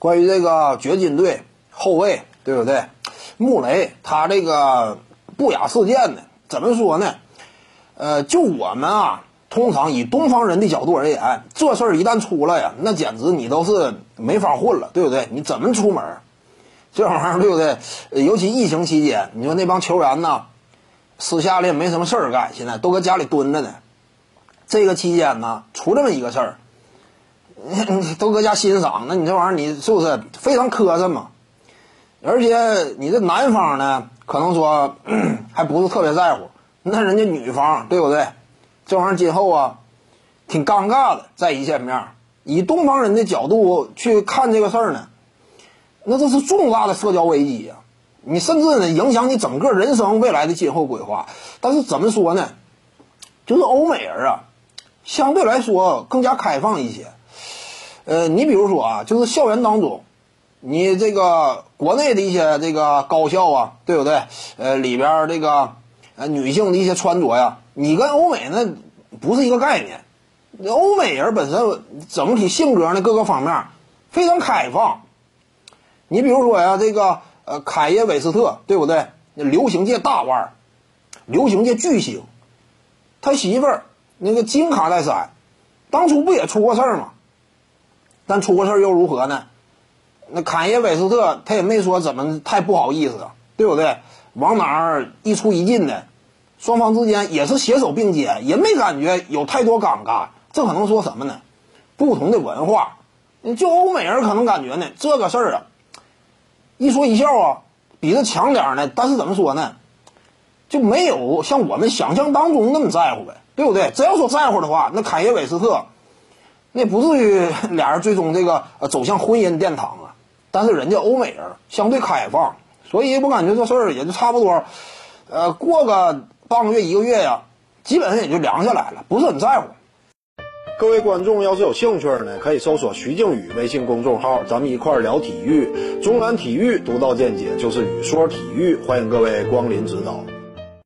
关于这个掘金队后卫，对不对？穆雷他这个不雅事件呢，怎么说呢？呃，就我们啊，通常以东方人的角度而言，这事儿一旦出来呀，那简直你都是没法混了，对不对？你怎么出门？这玩意儿对不对？尤其疫情期间，你说那帮球员呢，私下里也没什么事儿干，现在都搁家里蹲着呢。这个期间呢，出这么一个事儿，都搁家欣赏，那你这玩意儿你是不是非常磕碜嘛？而且你这男方呢，可能说 还不是特别在乎，那人家女方对不对？这玩意儿今后啊，挺尴尬的，再一见面，以东方人的角度去看这个事儿呢。那这是重大的社交危机呀！你甚至呢影响你整个人生未来的今后规划。但是怎么说呢？就是欧美人啊，相对来说更加开放一些。呃，你比如说啊，就是校园当中，你这个国内的一些这个高校啊，对不对？呃，里边这个呃女性的一些穿着呀，你跟欧美那不是一个概念。欧美人本身整体性格呢，各个方面非常开放。你比如说呀，这个呃，凯耶韦斯特，对不对？流行界大腕儿，流行界巨星，他媳妇儿那个金卡戴珊，当初不也出过事儿吗？但出过事儿又如何呢？那凯耶韦斯特他也没说怎么太不好意思，对不对？往哪儿一出一进的，双方之间也是携手并肩，也没感觉有太多尴尬。这可能说什么呢？不同的文化，就欧美人可能感觉呢，这个事儿啊。一说一笑啊，比这强点儿呢。但是怎么说呢，就没有像我们想象当中那么在乎呗，对不对？真要说在乎的话，那凯耶韦斯特，那不至于 俩人最终这个呃走向婚姻殿堂啊。但是人家欧美人相对开放，所以我感觉这事儿也就差不多，呃，过个半个月一个月呀，基本上也就凉下来了，不是很在乎。各位观众要是有兴趣呢，可以搜索徐静宇微信公众号，咱们一块儿聊体育。中南体育独到见解就是语说体育，欢迎各位光临指导。